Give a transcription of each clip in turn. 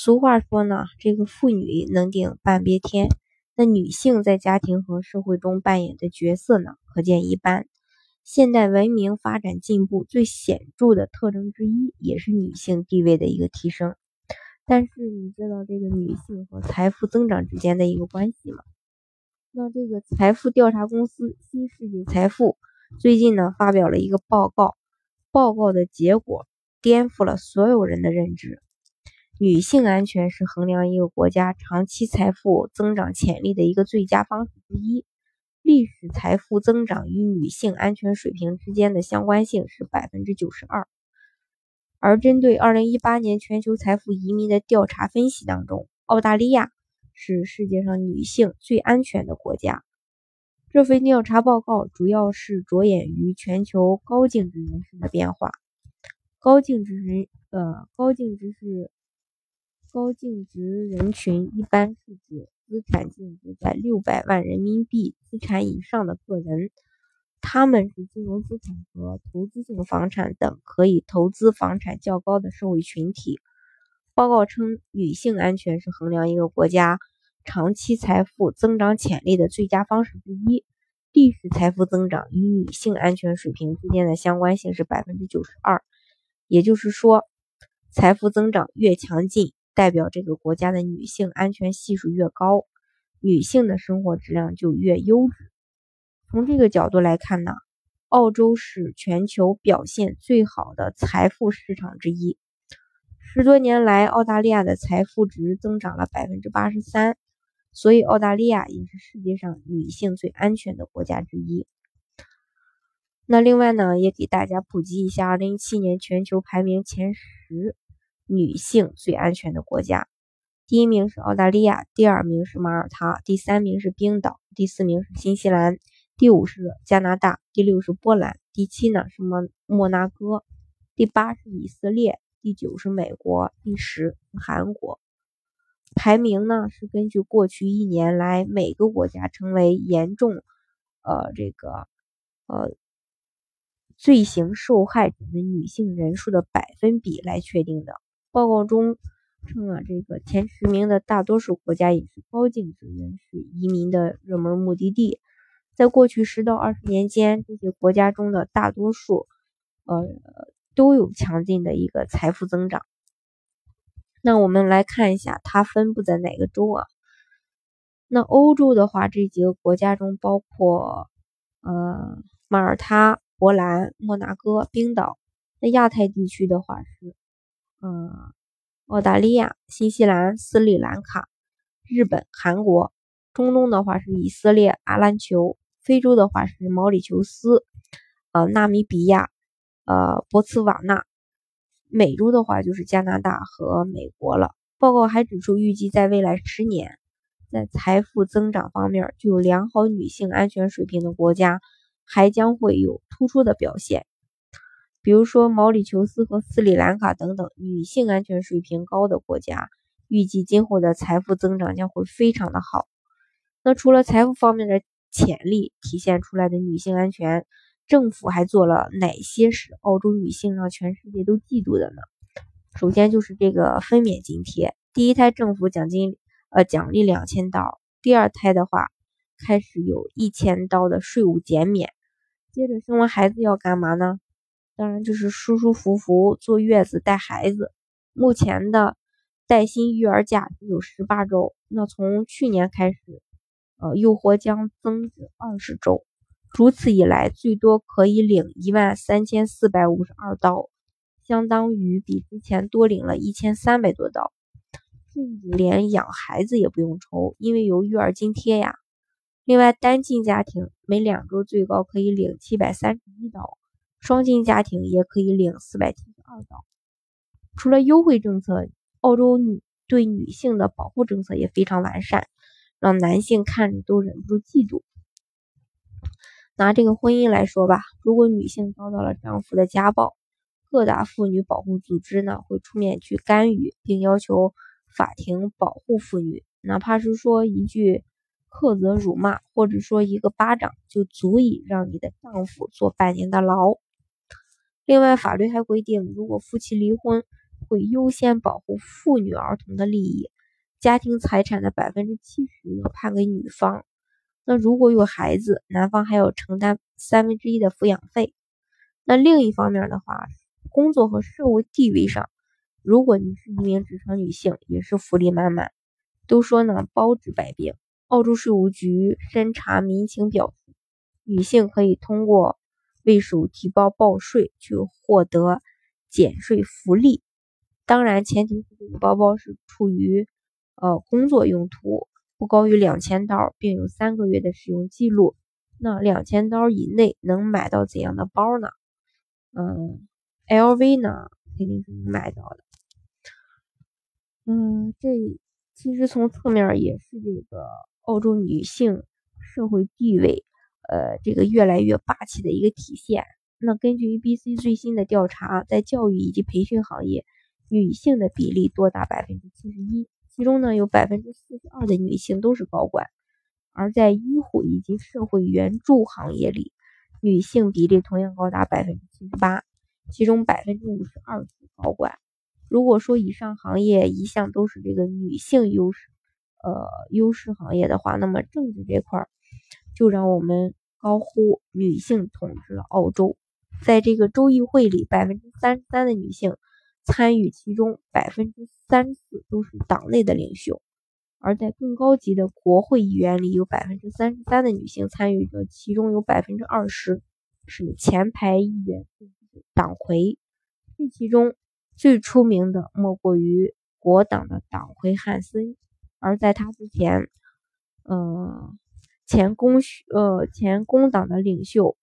俗话说呢，这个妇女能顶半边天，那女性在家庭和社会中扮演的角色呢，可见一斑。现代文明发展进步最显著的特征之一，也是女性地位的一个提升。但是你知道这个女性和财富增长之间的一个关系吗？那这个财富调查公司新世界财富最近呢发表了一个报告，报告的结果颠覆了所有人的认知。女性安全是衡量一个国家长期财富增长潜力的一个最佳方式之一。历史财富增长与女性安全水平之间的相关性是百分之九十二。而针对二零一八年全球财富移民的调查分析当中，澳大利亚是世界上女性最安全的国家。这份调查报告主要是着眼于全球高净值人士的变化。高净值人，呃，高净值是。高净值人群一般是指资产净值在六百万人民币资产以上的个人，他们是金融资产和投资性房产等可以投资房产较高的社会群体。报告称，女性安全是衡量一个国家长期财富增长潜力的最佳方式之一。历史财富增长与女性安全水平之间的相关性是百分之九十二，也就是说，财富增长越强劲。代表这个国家的女性安全系数越高，女性的生活质量就越优质。从这个角度来看呢，澳洲是全球表现最好的财富市场之一。十多年来，澳大利亚的财富值增长了百分之八十三，所以澳大利亚也是世界上女性最安全的国家之一。那另外呢，也给大家普及一下，二零一七年全球排名前十。女性最安全的国家，第一名是澳大利亚，第二名是马耳他，第三名是冰岛，第四名是新西兰，第五是加拿大，第六是波兰，第七呢是莫莫纳哥，第八是以色列，第九是美国，第十韩国。排名呢是根据过去一年来每个国家成为严重呃这个呃。罪行受害者的女性人数的百分比来确定的。报告中称啊，这个前十名的大多数国家也是高净值人士移民的热门目的地。在过去十到二十年间，这些国家中的大多数，呃，都有强劲的一个财富增长。那我们来看一下，它分布在哪个州啊？那欧洲的话，这几个国家中包括，呃，马耳他。波兰、摩纳哥、冰岛，那亚太地区的话是，嗯，澳大利亚、新西兰、斯里兰卡、日本、韩国；中东的话是以色列、阿联酋；非洲的话是毛里求斯、呃，纳米比亚、呃，博茨瓦纳；美洲的话就是加拿大和美国了。报告还指出，预计在未来十年，在财富增长方面具有良好女性安全水平的国家。还将会有突出的表现，比如说毛里求斯和斯里兰卡等等女性安全水平高的国家，预计今后的财富增长将会非常的好。那除了财富方面的潜力体现出来的女性安全，政府还做了哪些使澳洲女性让全世界都嫉妒的呢？首先就是这个分娩津贴，第一胎政府奖金呃奖励两千刀，第二胎的话开始有一千刀的税务减免。接着生完孩子要干嘛呢？当然就是舒舒服服坐月子带孩子。目前的带薪育儿假只有十八周，那从去年开始，呃，又或将增至二十周。如此一来，最多可以领一万三千四百五十二刀，相当于比之前多领了一千三百多刀。甚至连养孩子也不用愁，因为有育儿津贴呀。另外，单亲家庭每两周最高可以领七百三十一刀，双亲家庭也可以领四百七十二刀。除了优惠政策，澳洲女对女性的保护政策也非常完善。让男性看着都忍不住嫉妒。拿这个婚姻来说吧，如果女性遭到了丈夫的家暴，各大妇女保护组织呢会出面去干预，并要求法庭保护妇女，哪怕是说一句苛责辱骂，或者说一个巴掌，就足以让你的丈夫坐半年的牢。另外，法律还规定，如果夫妻离婚，会优先保护妇女儿童的利益，家庭财产的百分之七十要判给女方。那如果有孩子，男方还要承担三分之一的抚养费。那另一方面的话，工作和社会地位上，如果你是一名职场女性，也是福利满满。都说呢，包治百病。澳洲税务局审查民情表，女性可以通过为手提报报税去获得减税福利。当然，前提是这个包包是出于呃工作用途，不高于两千刀，并有三个月的使用记录。那两千刀以内能买到怎样的包呢？嗯，LV 呢肯定是能买到的。嗯，这其实从侧面也是这个澳洲女性社会地位，呃，这个越来越霸气的一个体现。那根据 ABC 最新的调查，在教育以及培训行业。女性的比例多达百分之七十一，其中呢有百分之四十二的女性都是高管，而在医护以及社会援助行业里，女性比例同样高达百分之七十八，其中百分之五十二是高管。如果说以上行业一向都是这个女性优势，呃优势行业的话，那么政治这块儿就让我们高呼女性统治了澳洲。在这个州议会里，百分之三十三的女性。参与其中百分之三十四都是党内的领袖，而在更高级的国会议员里，有百分之三十三的女性参与者，其中有百分之二十是前排议员、党魁。这其中最出名的莫过于国党的党魁汉森，而在他之前，呃，前工呃前工党的领袖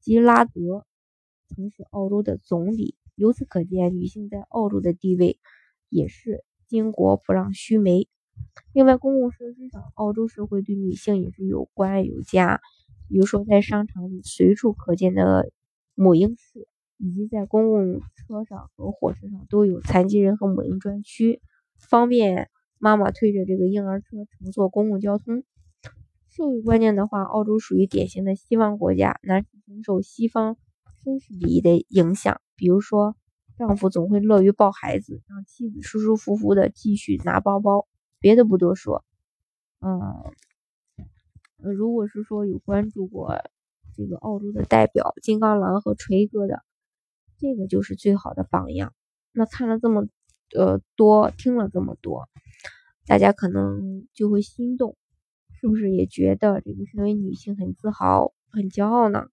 吉拉德曾是澳洲的总理。由此可见，女性在澳洲的地位也是巾帼不让须眉。另外，公共设施上，澳洲社会对女性也是有关爱有加。比如说，在商场里随处可见的母婴室，以及在公共车上和火车上都有残疾人和母婴专区，方便妈妈推着这个婴儿车乘坐公共交通。社会观念的话，澳洲属于典型的西方国家，男性承受西方绅士礼仪的影响。比如说，丈夫总会乐于抱孩子，让妻子舒舒服服的继续拿包包。别的不多说，嗯，如果是说有关注过这个澳洲的代表金刚狼和锤哥的，这个就是最好的榜样。那看了这么呃多，听了这么多，大家可能就会心动，是不是也觉得这个身为女性很自豪、很骄傲呢？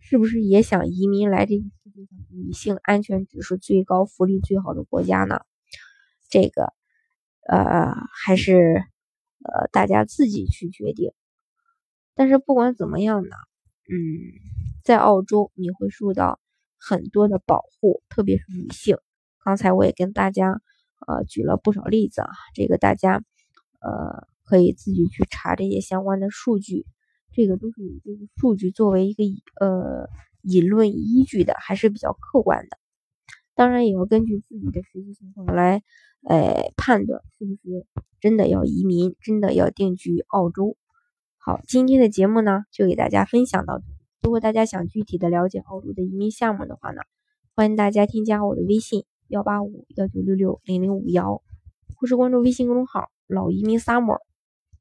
是不是也想移民来这个世界上女性安全指数最高、福利最好的国家呢？这个，呃，还是呃大家自己去决定。但是不管怎么样呢，嗯，在澳洲你会受到很多的保护，特别是女性。刚才我也跟大家呃举了不少例子啊，这个大家呃可以自己去查这些相关的数据。这个都是以这个数据作为一个呃引论依据的，还是比较客观的。当然也要根据自己的实际情况来，呃判断是不是真的要移民，真的要定居澳洲。好，今天的节目呢就给大家分享到这。如果大家想具体的了解澳洲的移民项目的话呢，欢迎大家添加我的微信幺八五幺九六六零零五幺，或是关注微信公众号老移民 summer。